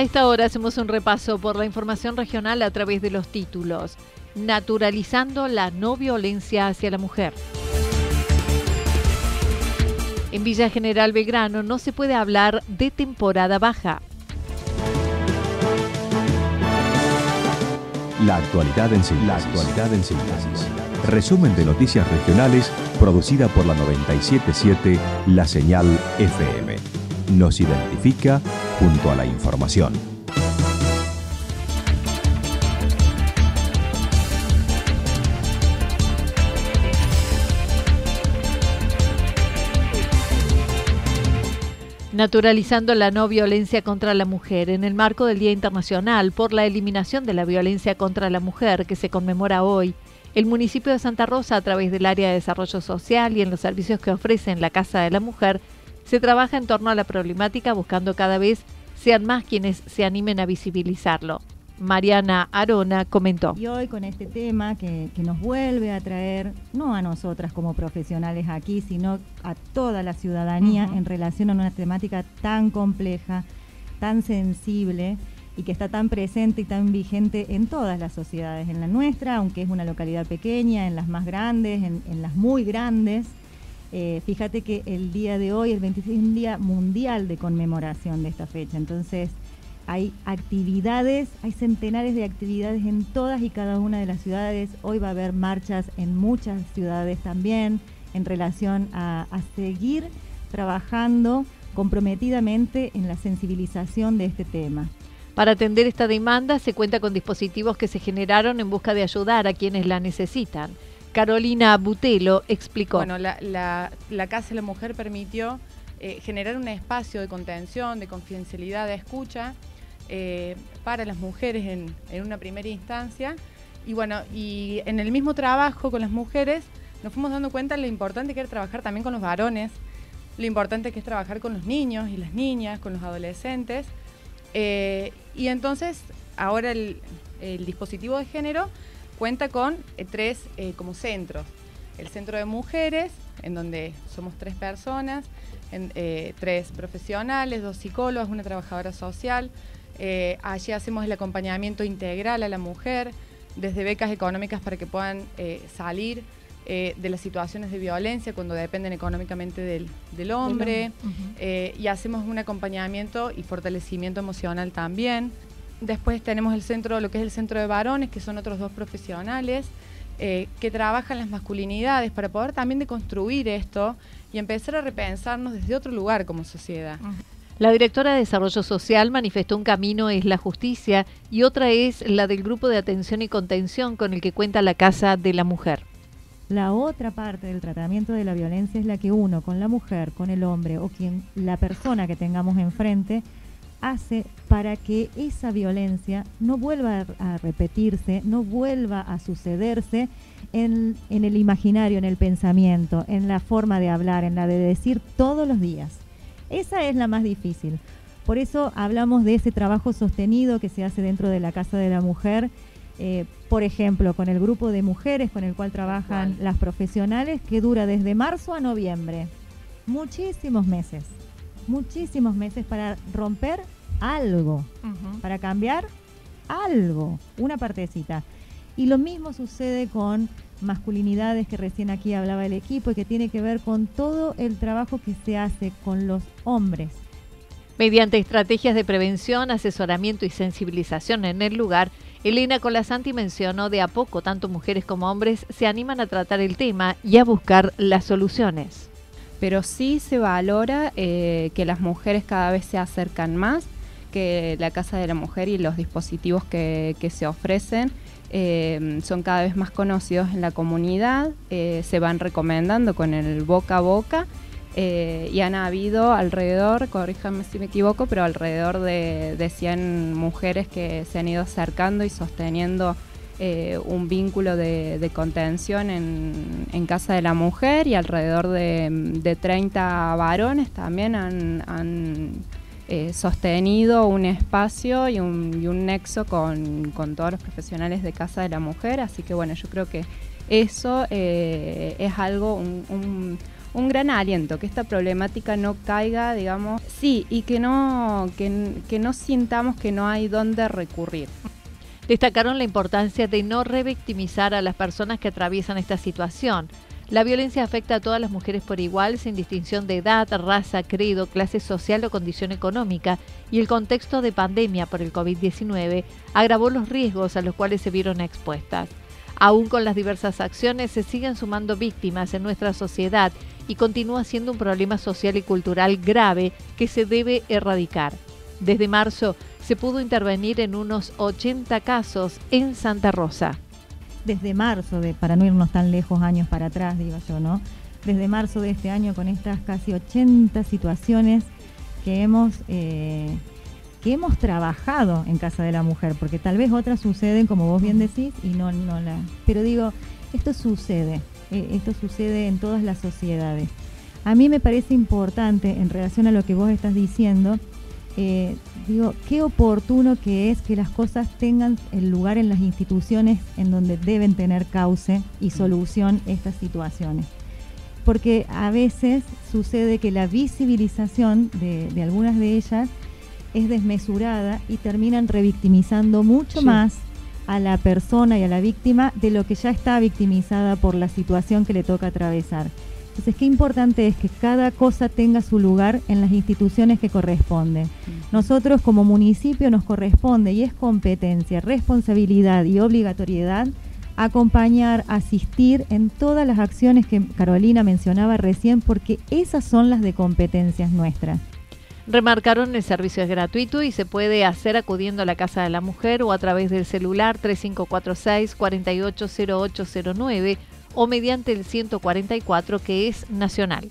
A esta hora hacemos un repaso por la información regional a través de los títulos. Naturalizando la no violencia hacia la mujer. En Villa General Belgrano no se puede hablar de temporada baja. La actualidad en síntesis. La actualidad en síntesis. Resumen de noticias regionales producida por la 977 La Señal FM. Nos identifica junto a la información. naturalizando la no violencia contra la mujer en el marco del Día Internacional por la Eliminación de la Violencia contra la Mujer que se conmemora hoy. El municipio de Santa Rosa, a través del área de desarrollo social y en los servicios que ofrece en la Casa de la Mujer, se trabaja en torno a la problemática buscando cada vez sean más quienes se animen a visibilizarlo. Mariana Arona comentó. Y hoy con este tema que, nos vuelve a traer, no a nosotras como profesionales aquí, sino a toda la ciudadanía en relación a una temática tan compleja, tan sensible y que está tan presente y tan vigente en todas las sociedades, en la nuestra, aunque es una localidad pequeña, en las más grandes, en, las muy grandes. Eh, fíjate que el día de hoy, el 26, es un día mundial de conmemoración de esta fecha. Entonces, hay actividades, hay centenares de actividades en todas y cada una de las ciudades. Hoy va a haber marchas en muchas ciudades también en relación a, seguir trabajando comprometidamente en la sensibilización de este tema. Para atender esta demanda se cuenta con dispositivos que se generaron en busca de ayudar a quienes la necesitan. Carolina Butelo explicó. Bueno, la, Casa de la Mujer permitió eh, generar un espacio de contención, de confidencialidad, de escucha eh, para las mujeres en, una primera instancia. Y bueno, y en el mismo trabajo con las mujeres nos fuimos dando cuenta de lo importante que era trabajar también con los varones, lo importante que es trabajar con los niños y las niñas, con los adolescentes. Eh, y entonces ahora el, dispositivo de género cuenta con eh, tres como centros. El centro de mujeres, en donde somos tres personas, tres profesionales, dos psicólogos, una trabajadora social, eh, allí hacemos el acompañamiento integral a la mujer, desde becas económicas para que puedan eh, salir eh, de las situaciones de violencia cuando dependen económicamente del, hombre. y hacemos un acompañamiento y fortalecimiento emocional también. Después tenemos el centro, lo que es el centro de varones, que son otros dos profesionales. que trabajan las masculinidades para poder también deconstruir esto y empezar a repensarnos desde otro lugar como sociedad. La directora de Desarrollo Social manifestó un camino es la justicia y otra es la del grupo de atención y contención con el que cuenta la Casa de la Mujer. La otra parte del tratamiento de la violencia es la que uno con la mujer, con el hombre o quien la persona que tengamos enfrente hace para que esa violencia no vuelva a repetirse, no vuelva a sucederse en, en el imaginario, en el pensamiento, en la forma de hablar, en la de decir todos los días. Esa es la más difícil. Por eso hablamos de ese trabajo sostenido que se hace dentro de la Casa de la Mujer, eh, por ejemplo, con el grupo de mujeres con el cual trabajan las profesionales, que dura desde marzo a noviembre. Muchísimos meses, muchísimos meses para romper algo, para cambiar algo, una partecita. Y lo mismo sucede con masculinidades que recién aquí hablaba el equipo y que tiene que ver con todo el trabajo que se hace con los hombres. Mediante estrategias de prevención, asesoramiento y sensibilización en el lugar, Elena Colasanti mencionó de a poco tanto mujeres como hombres se animan a tratar el tema y a buscar las soluciones. Pero sí se valora eh, que las mujeres cada vez se acercan más, que la Casa de la Mujer y los dispositivos que, se ofrecen eh, son cada vez más conocidos en la comunidad, eh, se van recomendando con el boca a boca y han habido alrededor, corríjame si me equivoco, pero alrededor de, de 100 mujeres que se han ido acercando y sosteniendo eh, un vínculo de, contención en, Casa de la Mujer y alrededor de, 30 varones también han, eh, sostenido un espacio y un, nexo con, todos los profesionales de Casa de la Mujer. Así que bueno, yo creo que eso es algo, un un gran aliento, que esta problemática no caiga, digamos, sí, y que no, que, no sintamos que no hay dónde recurrir. Destacaron la importancia de no revictimizar a las personas que atraviesan esta situación. La violencia afecta a todas las mujeres por igual, sin distinción de edad, raza, credo, clase social o condición económica, y el contexto de pandemia por el COVID-19 agravó los riesgos a los cuales se vieron expuestas. Aún con las diversas acciones se siguen sumando víctimas en nuestra sociedad y continúa siendo un problema social y cultural grave que se debe erradicar. Desde marzo se pudo intervenir en unos 80 casos en Santa Rosa. Desde marzo, de, para no irnos tan lejos años para atrás, digo yo, ¿no? Desde marzo de este año con estas casi 80 situaciones que hemos, eh, que hemos trabajado en Casa de la Mujer, porque tal vez otras suceden, como vos bien decís, y no, no la... Pero digo, esto sucede, eh, esto sucede en todas las sociedades. A mí me parece importante, en relación a lo que vos estás diciendo, eh, digo, qué oportuno que es que las cosas tengan el lugar en las instituciones en donde deben tener cauce y mm. solución estas situaciones. Porque a veces sucede que la visibilización de, algunas de ellas es desmesurada y terminan revictimizando mucho más a la persona y a la víctima de lo que ya está victimizada por la situación que le toca atravesar. Entonces, qué importante es que cada cosa tenga su lugar en las instituciones que corresponden. Nosotros como municipio nos corresponde y es competencia, responsabilidad y obligatoriedad acompañar, asistir en todas las acciones que Carolina mencionaba recién, porque esas son las de competencias nuestras. Remarcaron el servicio es gratuito y se puede hacer acudiendo a la Casa de la Mujer o a través del celular 3546-480809 o mediante el 144 que es nacional.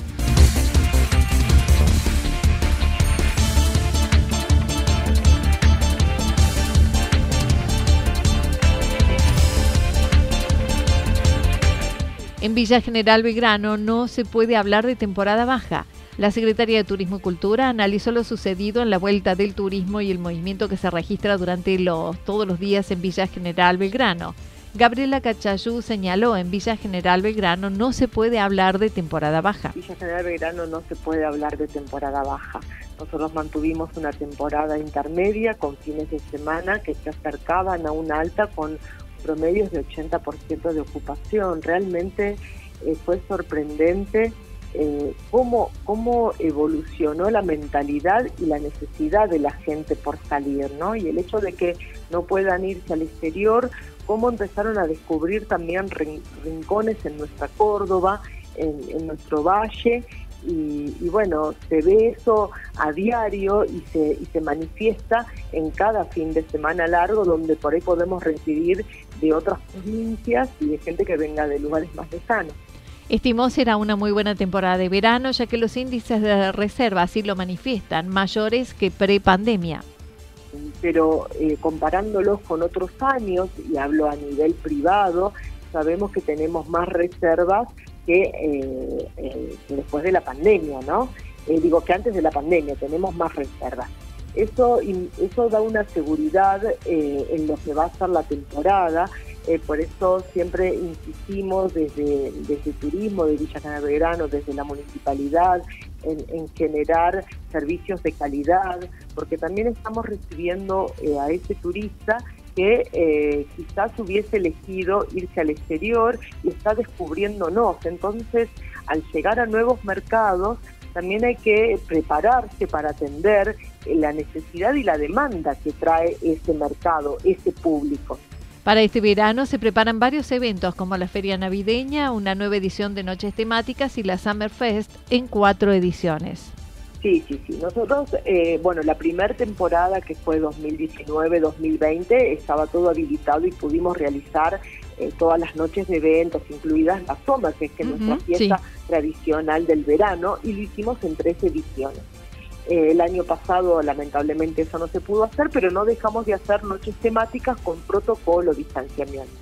En Villa General Belgrano no se puede hablar de temporada baja. La Secretaría de Turismo y Cultura analizó lo sucedido en la vuelta del turismo y el movimiento que se registra durante los, todos los días en Villa General Belgrano. Gabriela Cachayú señaló en Villa General Belgrano no se puede hablar de temporada baja. Villa General Belgrano no se puede hablar de temporada baja. Nosotros mantuvimos una temporada intermedia con fines de semana que se acercaban a una alta con promedios de 80% de ocupación. Realmente eh, fue sorprendente eh, cómo, cómo evolucionó la mentalidad y la necesidad de la gente por salir, ¿no? Y el hecho de que no puedan irse al exterior, cómo empezaron a descubrir también rincones en nuestra Córdoba, en, nuestro valle, y, bueno, se ve eso a diario y se, y se manifiesta en cada fin de semana largo, donde por ahí podemos recibir de otras provincias y de gente que venga de lugares más lejanos. Estimó será una muy buena temporada de verano, ya que los índices de reserva así lo manifiestan, mayores que pre-pandemia. Pero eh, comparándolos con otros años, y hablo a nivel privado, sabemos que tenemos más reservas que, eh, eh, después de la pandemia, ¿no? digo que antes de la pandemia tenemos más reservas. Eso, eso da una seguridad en lo que va a ser la temporada por eso siempre insistimos desde, desde turismo, de Villa Cana Verano, desde la municipalidad, en, generar servicios de calidad, porque también estamos recibiendo eh, a ese turista que eh, quizás hubiese elegido irse al exterior y está descubriéndonos. Entonces, al llegar a nuevos mercados, también hay que prepararse para atender la necesidad y la demanda que trae ese mercado, ese público. Para este verano se preparan varios eventos como la Feria Navideña, una nueva edición de Noches Temáticas y la Summer Fest en cuatro ediciones. Sí, sí, sí. Nosotros, eh, bueno, la primera temporada que fue 2019-2020 estaba todo habilitado y pudimos realizar eh, todas las noches de eventos, incluidas la Soma, que es que nuestra fiesta tradicional del verano, y lo hicimos en tres ediciones. Eh, el año pasado lamentablemente eso no se pudo hacer, pero no dejamos de hacer noches temáticas con protocolo, distanciamiento.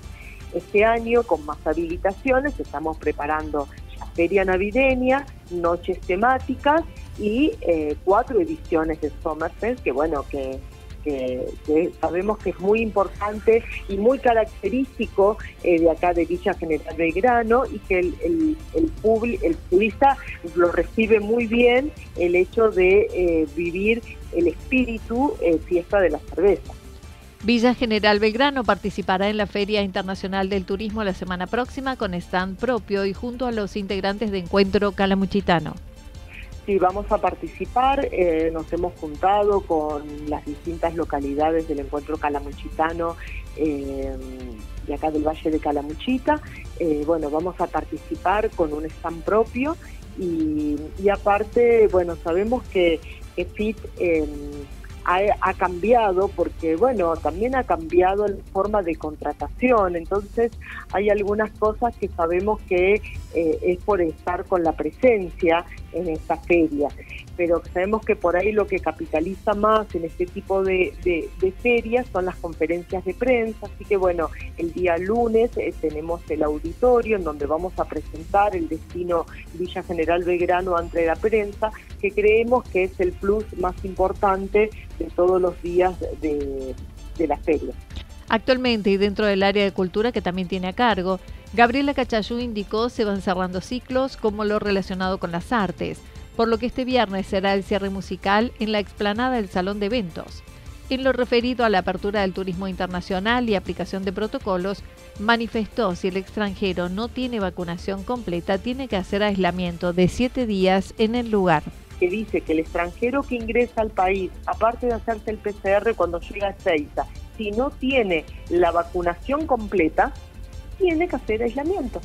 Este año, con más habilitaciones, estamos preparando la feria navideña, noches temáticas y eh, cuatro ediciones de Summerfest, que bueno, que que, sabemos que es muy importante y muy característico eh, de acá de Villa General Belgrano y que el, el, el, turista lo recibe muy bien el hecho de eh, vivir el espíritu eh, fiesta de la cerveza. Villa General Belgrano participará en la Feria Internacional del Turismo la semana próxima con stand propio y junto a los integrantes de Encuentro Calamuchitano. Sí, vamos a participar. Eh, nos hemos juntado con las distintas localidades del encuentro calamuchitano eh, de acá del Valle de Calamuchita. Eh, bueno, vamos a participar con un stand propio y, aparte, bueno, sabemos que, que Ha, cambiado porque, bueno, también ha cambiado la forma de contratación. Entonces, hay algunas cosas que sabemos que eh, es por estar con la presencia en esta feria pero sabemos que por ahí lo que capitaliza más en este tipo de, ferias son las conferencias de prensa, así que bueno, el día lunes eh, tenemos el auditorio en donde vamos a presentar el destino Villa General Belgrano ante la prensa, que creemos que es el plus más importante de todos los días de, de la feria. Actualmente y dentro del área de cultura que también tiene a cargo, Gabriela Cachayú indicó se van cerrando ciclos como lo relacionado con las artes por lo que este viernes será el cierre musical en la explanada del Salón de Eventos. En lo referido a la apertura del turismo internacional y aplicación de protocolos, manifestó si el extranjero no tiene vacunación completa, tiene que hacer aislamiento de siete días en el lugar. Que dice que el extranjero que ingresa al país, aparte de hacerse el PCR cuando llega a Seiza, si no tiene la vacunación completa, tiene que hacer aislamiento.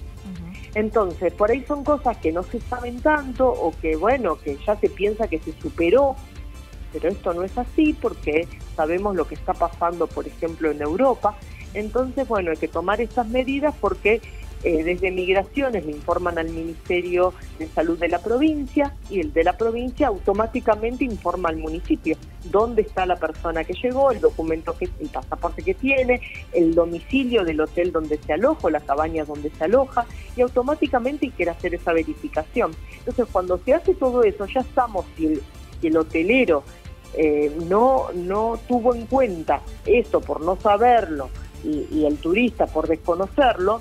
Entonces, por ahí son cosas que no se saben tanto o que, bueno, que ya se piensa que se superó, pero esto no es así porque sabemos lo que está pasando, por ejemplo, en Europa. Entonces, bueno, hay que tomar estas medidas porque eh, desde Migraciones le informan al Ministerio de Salud de la provincia y el de la provincia automáticamente informa al municipio dónde está la persona que llegó, el documento que el pasaporte que tiene, el domicilio del hotel donde se aloja, la cabaña donde se aloja y automáticamente que hacer esa verificación. Entonces, cuando se hace todo eso, ya estamos si el, hotelero eh, no no tuvo en cuenta eso por no saberlo y, el turista por desconocerlo,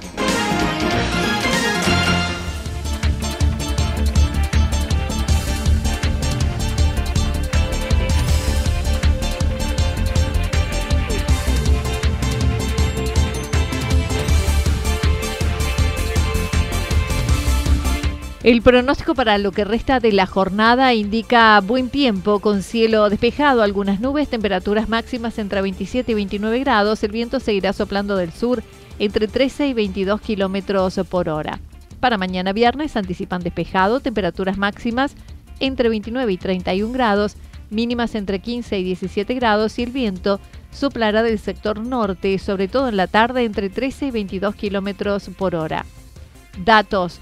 El pronóstico para lo que resta de la jornada indica buen tiempo con cielo despejado, algunas nubes, temperaturas máximas entre 27 y 29 grados. El viento seguirá soplando del sur entre 13 y 22 kilómetros por hora. Para mañana viernes anticipan despejado, temperaturas máximas entre 29 y 31 grados, mínimas entre 15 y 17 grados y el viento soplará del sector norte, sobre todo en la tarde entre 13 y 22 kilómetros por hora. Datos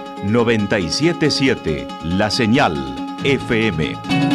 977 La Señal FM.